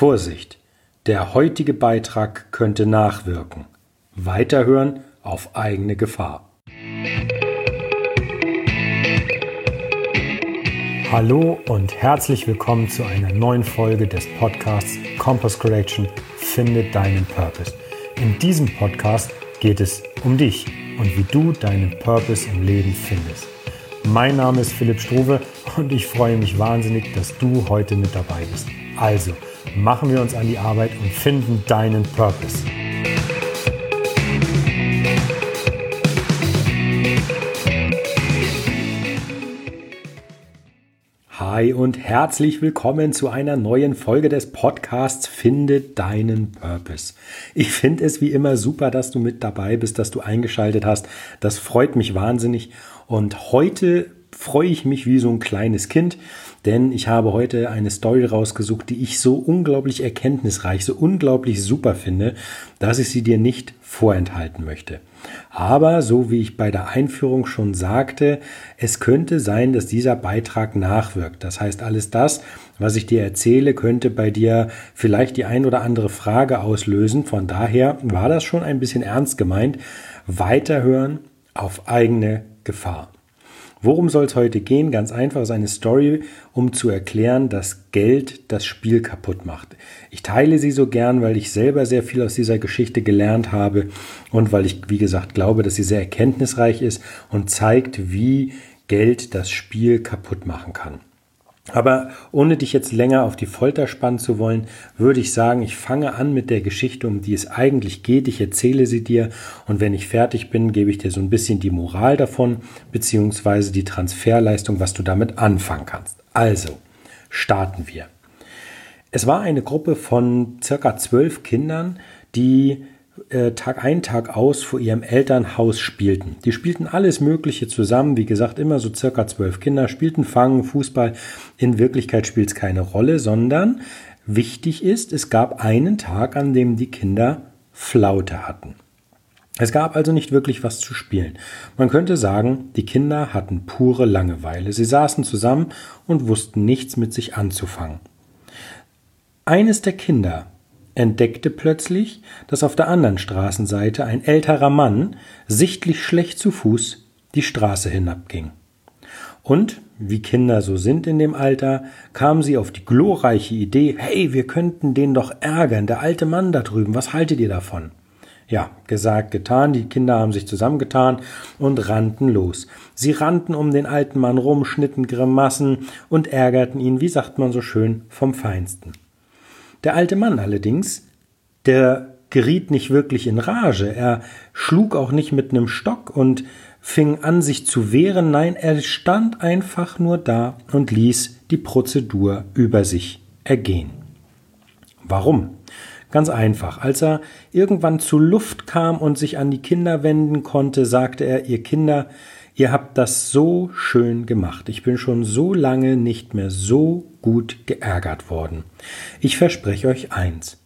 Vorsicht, der heutige Beitrag könnte nachwirken. Weiterhören auf eigene Gefahr. Hallo und herzlich willkommen zu einer neuen Folge des Podcasts Compass Correction Finde deinen Purpose. In diesem Podcast geht es um dich und wie du deinen Purpose im Leben findest. Mein Name ist Philipp Struve und ich freue mich wahnsinnig, dass du heute mit dabei bist. Also, machen wir uns an die Arbeit und finden deinen Purpose. Hi und herzlich willkommen zu einer neuen Folge des Podcasts Finde deinen Purpose. Ich finde es wie immer super, dass du mit dabei bist, dass du eingeschaltet hast. Das freut mich wahnsinnig. Und heute freue ich mich wie so ein kleines Kind, denn ich habe heute eine Story rausgesucht, die ich so unglaublich erkenntnisreich, so unglaublich super finde, dass ich sie dir nicht vorenthalten möchte. Aber so wie ich bei der Einführung schon sagte, es könnte sein, dass dieser Beitrag nachwirkt. Das heißt, alles das, was ich dir erzähle, könnte bei dir vielleicht die ein oder andere Frage auslösen. Von daher war das schon ein bisschen ernst gemeint. Weiterhören auf eigene Gefahr. Worum soll es heute gehen? Ganz einfach, ist eine Story, um zu erklären, dass Geld das Spiel kaputt macht. Ich teile sie so gern, weil ich selber sehr viel aus dieser Geschichte gelernt habe und weil ich, wie gesagt, glaube, dass sie sehr erkenntnisreich ist und zeigt, wie Geld das Spiel kaputt machen kann. Aber ohne dich jetzt länger auf die Folter spannen zu wollen, würde ich sagen, ich fange an mit der Geschichte, um die es eigentlich geht. Ich erzähle sie dir und wenn ich fertig bin, gebe ich dir so ein bisschen die Moral davon, beziehungsweise die Transferleistung, was du damit anfangen kannst. Also, starten wir. Es war eine Gruppe von circa zwölf Kindern, die Tag ein, Tag aus vor ihrem Elternhaus spielten. Die spielten alles Mögliche zusammen, wie gesagt, immer so circa zwölf Kinder, spielten Fangen, Fußball. In Wirklichkeit spielt es keine Rolle, sondern wichtig ist, es gab einen Tag, an dem die Kinder Flaute hatten. Es gab also nicht wirklich was zu spielen. Man könnte sagen, die Kinder hatten pure Langeweile. Sie saßen zusammen und wussten nichts mit sich anzufangen. Eines der Kinder entdeckte plötzlich, dass auf der anderen Straßenseite ein älterer Mann, sichtlich schlecht zu Fuß, die Straße hinabging. Und, wie Kinder so sind in dem Alter, kamen sie auf die glorreiche Idee, hey, wir könnten den doch ärgern, der alte Mann da drüben, was haltet ihr davon? Ja, gesagt, getan, die Kinder haben sich zusammengetan und rannten los. Sie rannten um den alten Mann rum, schnitten Grimassen und ärgerten ihn, wie sagt man so schön, vom Feinsten. Der alte Mann allerdings, der geriet nicht wirklich in Rage, er schlug auch nicht mit einem Stock und fing an, sich zu wehren, nein, er stand einfach nur da und ließ die Prozedur über sich ergehen. Warum? Ganz einfach. Als er irgendwann zu Luft kam und sich an die Kinder wenden konnte, sagte er, ihr Kinder, Ihr habt das so schön gemacht. Ich bin schon so lange nicht mehr so gut geärgert worden. Ich verspreche euch eins.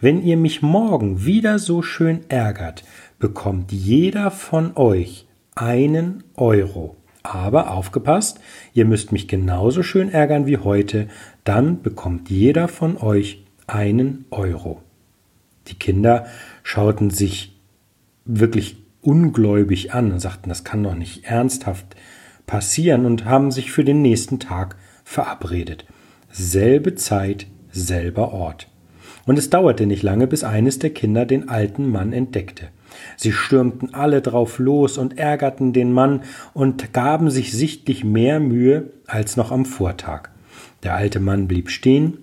Wenn ihr mich morgen wieder so schön ärgert, bekommt jeder von euch einen Euro. Aber aufgepasst, ihr müsst mich genauso schön ärgern wie heute, dann bekommt jeder von euch einen Euro. Die Kinder schauten sich wirklich ungläubig an und sagten, das kann doch nicht ernsthaft passieren und haben sich für den nächsten Tag verabredet. Selbe Zeit, selber Ort. Und es dauerte nicht lange, bis eines der Kinder den alten Mann entdeckte. Sie stürmten alle drauf los und ärgerten den Mann und gaben sich sichtlich mehr Mühe als noch am Vortag. Der alte Mann blieb stehen,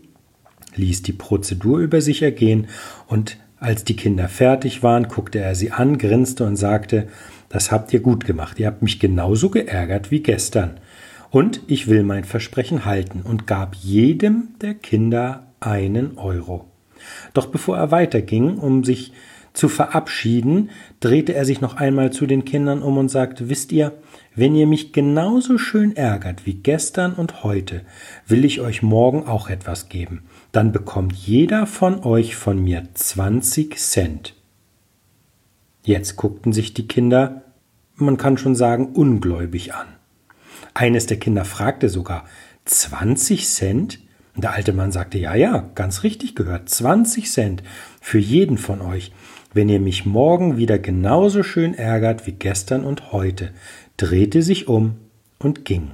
ließ die Prozedur über sich ergehen und als die Kinder fertig waren, guckte er sie an, grinste und sagte, das habt ihr gut gemacht, ihr habt mich genauso geärgert wie gestern. Und ich will mein Versprechen halten und gab jedem der Kinder einen Euro. Doch bevor er weiterging, um sich zu verabschieden, drehte er sich noch einmal zu den Kindern um und sagte, wisst ihr, wenn ihr mich genauso schön ärgert wie gestern und heute, will ich euch morgen auch etwas geben dann bekommt jeder von euch von mir 20 Cent. Jetzt guckten sich die Kinder, man kann schon sagen, ungläubig an. Eines der Kinder fragte sogar, 20 Cent? Und der alte Mann sagte, ja, ja, ganz richtig gehört, 20 Cent für jeden von euch, wenn ihr mich morgen wieder genauso schön ärgert wie gestern und heute, drehte sich um und ging.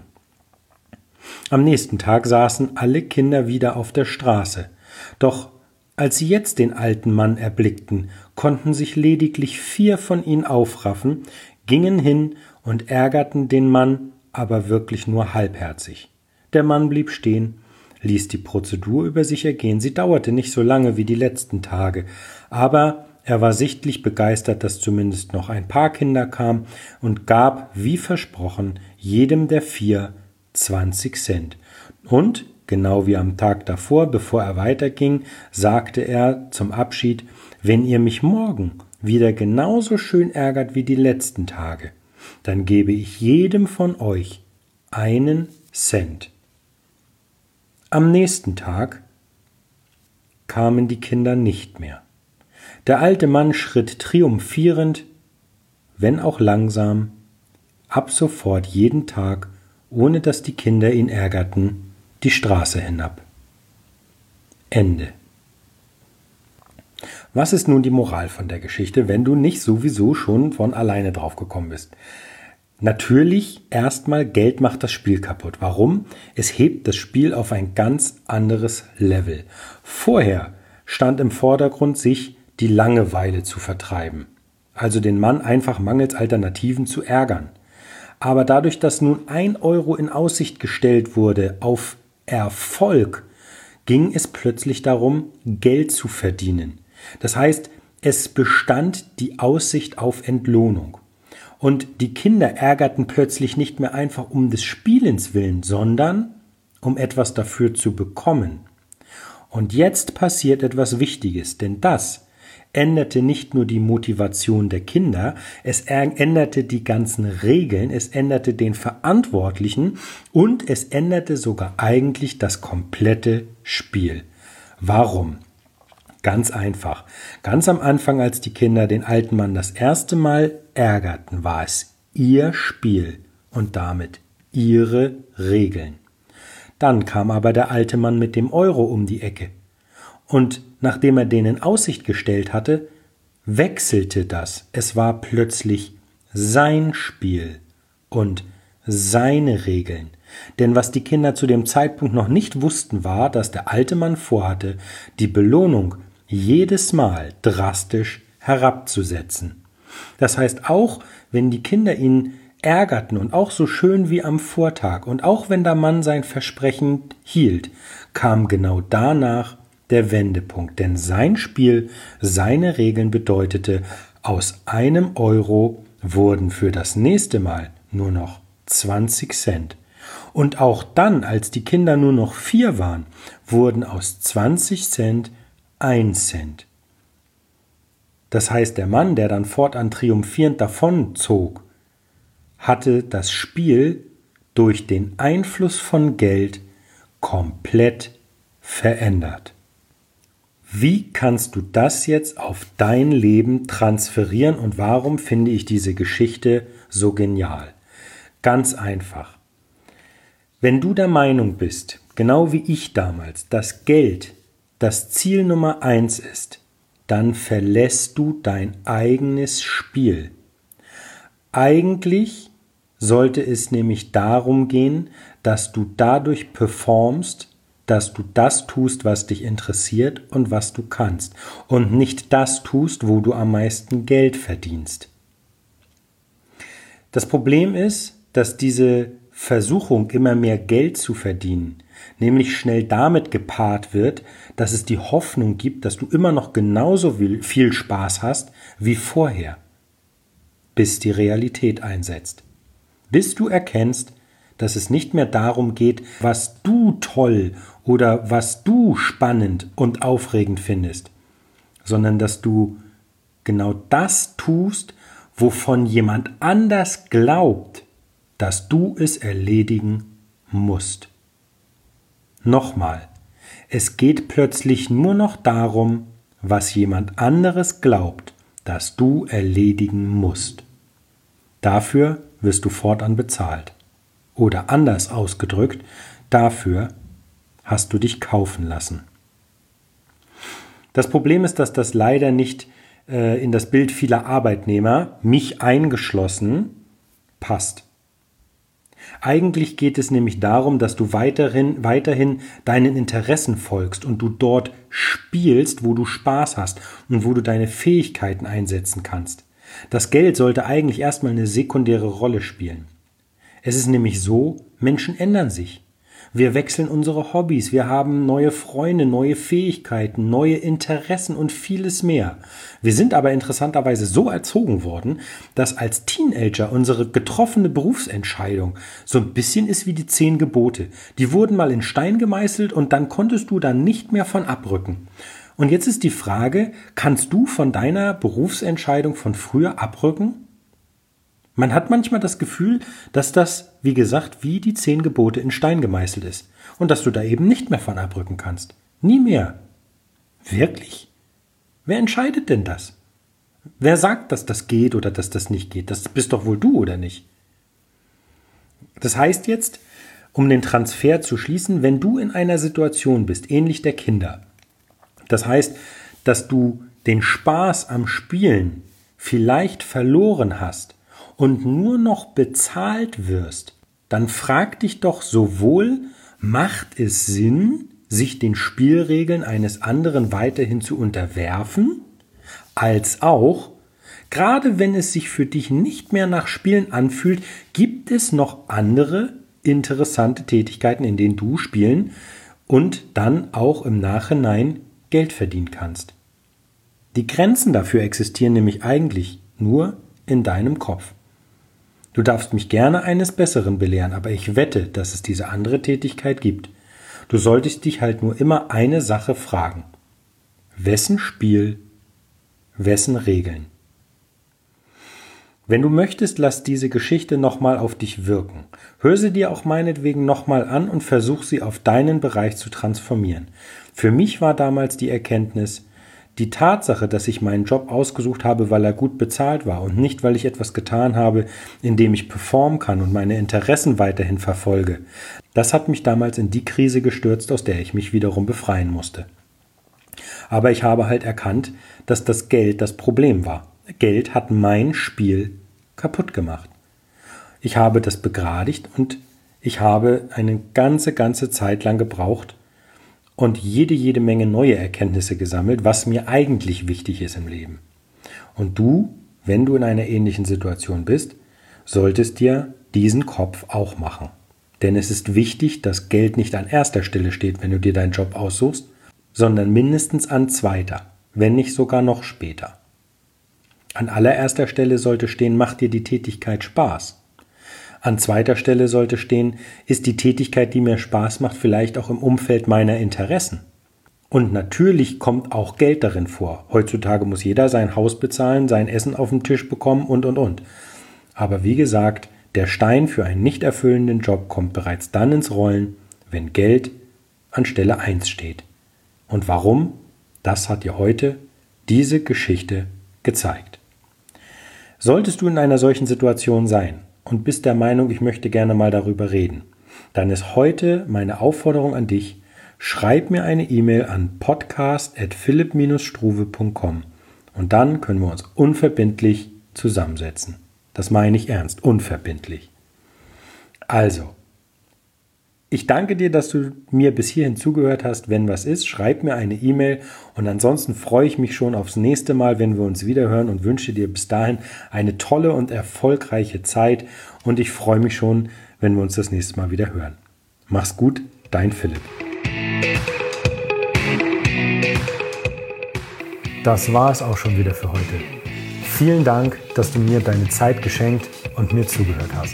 Am nächsten Tag saßen alle Kinder wieder auf der Straße. Doch als sie jetzt den alten Mann erblickten, konnten sich lediglich vier von ihnen aufraffen, gingen hin und ärgerten den Mann, aber wirklich nur halbherzig. Der Mann blieb stehen, ließ die Prozedur über sich ergehen. Sie dauerte nicht so lange wie die letzten Tage, aber er war sichtlich begeistert, dass zumindest noch ein paar Kinder kamen und gab, wie versprochen, jedem der vier 20 Cent. Und, genau wie am Tag davor, bevor er weiterging, sagte er zum Abschied, wenn ihr mich morgen wieder genauso schön ärgert wie die letzten Tage, dann gebe ich jedem von euch einen Cent. Am nächsten Tag kamen die Kinder nicht mehr. Der alte Mann schritt triumphierend, wenn auch langsam, ab sofort jeden Tag ohne dass die Kinder ihn ärgerten, die Straße hinab. Ende. Was ist nun die Moral von der Geschichte, wenn du nicht sowieso schon von alleine draufgekommen bist? Natürlich erstmal Geld macht das Spiel kaputt. Warum? Es hebt das Spiel auf ein ganz anderes Level. Vorher stand im Vordergrund, sich die Langeweile zu vertreiben. Also den Mann einfach mangels Alternativen zu ärgern. Aber dadurch, dass nun ein Euro in Aussicht gestellt wurde auf Erfolg, ging es plötzlich darum, Geld zu verdienen. Das heißt, es bestand die Aussicht auf Entlohnung. Und die Kinder ärgerten plötzlich nicht mehr einfach um des Spielens willen, sondern um etwas dafür zu bekommen. Und jetzt passiert etwas Wichtiges, denn das änderte nicht nur die Motivation der Kinder, es änderte die ganzen Regeln, es änderte den Verantwortlichen und es änderte sogar eigentlich das komplette Spiel. Warum? Ganz einfach. Ganz am Anfang, als die Kinder den alten Mann das erste Mal ärgerten, war es ihr Spiel und damit ihre Regeln. Dann kam aber der alte Mann mit dem Euro um die Ecke. Und nachdem er den in Aussicht gestellt hatte, wechselte das. Es war plötzlich sein Spiel und seine Regeln. Denn was die Kinder zu dem Zeitpunkt noch nicht wussten, war, dass der alte Mann vorhatte, die Belohnung jedes Mal drastisch herabzusetzen. Das heißt, auch wenn die Kinder ihn ärgerten und auch so schön wie am Vortag und auch wenn der Mann sein Versprechen hielt, kam genau danach der Wendepunkt, denn sein Spiel, seine Regeln bedeutete, aus einem Euro wurden für das nächste Mal nur noch 20 Cent. Und auch dann, als die Kinder nur noch vier waren, wurden aus 20 Cent ein Cent. Das heißt, der Mann, der dann fortan triumphierend davonzog, hatte das Spiel durch den Einfluss von Geld komplett verändert. Wie kannst du das jetzt auf dein Leben transferieren und warum finde ich diese Geschichte so genial? Ganz einfach. Wenn du der Meinung bist, genau wie ich damals, dass Geld das Ziel Nummer eins ist, dann verlässt du dein eigenes Spiel. Eigentlich sollte es nämlich darum gehen, dass du dadurch performst, dass du das tust, was dich interessiert und was du kannst und nicht das tust, wo du am meisten Geld verdienst. Das Problem ist, dass diese Versuchung, immer mehr Geld zu verdienen, nämlich schnell damit gepaart wird, dass es die Hoffnung gibt, dass du immer noch genauso viel Spaß hast wie vorher, bis die Realität einsetzt. Bis du erkennst, dass es nicht mehr darum geht, was du toll oder was du spannend und aufregend findest, sondern dass du genau das tust, wovon jemand anders glaubt, dass du es erledigen musst. Nochmal, es geht plötzlich nur noch darum, was jemand anderes glaubt, dass du erledigen musst. Dafür wirst du fortan bezahlt. Oder anders ausgedrückt, dafür hast du dich kaufen lassen. Das Problem ist, dass das leider nicht äh, in das Bild vieler Arbeitnehmer, mich eingeschlossen, passt. Eigentlich geht es nämlich darum, dass du weiterhin, weiterhin deinen Interessen folgst und du dort spielst, wo du Spaß hast und wo du deine Fähigkeiten einsetzen kannst. Das Geld sollte eigentlich erstmal eine sekundäre Rolle spielen. Es ist nämlich so, Menschen ändern sich. Wir wechseln unsere Hobbys, wir haben neue Freunde, neue Fähigkeiten, neue Interessen und vieles mehr. Wir sind aber interessanterweise so erzogen worden, dass als Teenager unsere getroffene Berufsentscheidung so ein bisschen ist wie die zehn Gebote. Die wurden mal in Stein gemeißelt und dann konntest du da nicht mehr von abrücken. Und jetzt ist die Frage, kannst du von deiner Berufsentscheidung von früher abrücken? Man hat manchmal das Gefühl, dass das, wie gesagt, wie die zehn Gebote in Stein gemeißelt ist und dass du da eben nicht mehr von abrücken kannst. Nie mehr. Wirklich? Wer entscheidet denn das? Wer sagt, dass das geht oder dass das nicht geht? Das bist doch wohl du, oder nicht? Das heißt jetzt, um den Transfer zu schließen, wenn du in einer Situation bist, ähnlich der Kinder, das heißt, dass du den Spaß am Spielen vielleicht verloren hast und nur noch bezahlt wirst, dann frag dich doch sowohl, macht es Sinn, sich den Spielregeln eines anderen weiterhin zu unterwerfen, als auch, gerade wenn es sich für dich nicht mehr nach Spielen anfühlt, gibt es noch andere interessante Tätigkeiten, in denen du spielen und dann auch im Nachhinein Geld verdienen kannst. Die Grenzen dafür existieren nämlich eigentlich nur in deinem Kopf. Du darfst mich gerne eines Besseren belehren, aber ich wette, dass es diese andere Tätigkeit gibt. Du solltest dich halt nur immer eine Sache fragen. Wessen Spiel, wessen Regeln? Wenn du möchtest, lass diese Geschichte nochmal auf dich wirken. Hör sie dir auch meinetwegen nochmal an und versuch sie auf deinen Bereich zu transformieren. Für mich war damals die Erkenntnis, die Tatsache, dass ich meinen Job ausgesucht habe, weil er gut bezahlt war und nicht, weil ich etwas getan habe, in dem ich performen kann und meine Interessen weiterhin verfolge, das hat mich damals in die Krise gestürzt, aus der ich mich wiederum befreien musste. Aber ich habe halt erkannt, dass das Geld das Problem war. Geld hat mein Spiel kaputt gemacht. Ich habe das begradigt und ich habe eine ganze, ganze Zeit lang gebraucht, und jede, jede Menge neue Erkenntnisse gesammelt, was mir eigentlich wichtig ist im Leben. Und du, wenn du in einer ähnlichen Situation bist, solltest dir diesen Kopf auch machen. Denn es ist wichtig, dass Geld nicht an erster Stelle steht, wenn du dir deinen Job aussuchst, sondern mindestens an zweiter, wenn nicht sogar noch später. An allererster Stelle sollte stehen, macht dir die Tätigkeit Spaß. An zweiter Stelle sollte stehen, ist die Tätigkeit, die mir Spaß macht, vielleicht auch im Umfeld meiner Interessen. Und natürlich kommt auch Geld darin vor. Heutzutage muss jeder sein Haus bezahlen, sein Essen auf den Tisch bekommen und, und, und. Aber wie gesagt, der Stein für einen nicht erfüllenden Job kommt bereits dann ins Rollen, wenn Geld an Stelle 1 steht. Und warum? Das hat dir heute diese Geschichte gezeigt. Solltest du in einer solchen Situation sein, und bist der Meinung, ich möchte gerne mal darüber reden, dann ist heute meine Aufforderung an dich, schreib mir eine E-Mail an podcast.philipp-struve.com und dann können wir uns unverbindlich zusammensetzen. Das meine ich ernst, unverbindlich. Also, ich danke dir, dass du mir bis hierhin zugehört hast. Wenn was ist, schreib mir eine E-Mail und ansonsten freue ich mich schon aufs nächste Mal, wenn wir uns wiederhören und wünsche dir bis dahin eine tolle und erfolgreiche Zeit und ich freue mich schon, wenn wir uns das nächste Mal wieder hören. Mach's gut, dein Philipp. Das war es auch schon wieder für heute. Vielen Dank, dass du mir deine Zeit geschenkt und mir zugehört hast.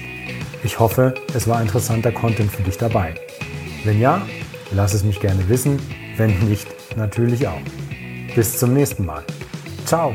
Ich hoffe, es war interessanter Content für dich dabei. Wenn ja, lass es mich gerne wissen, wenn nicht, natürlich auch. Bis zum nächsten Mal. Ciao!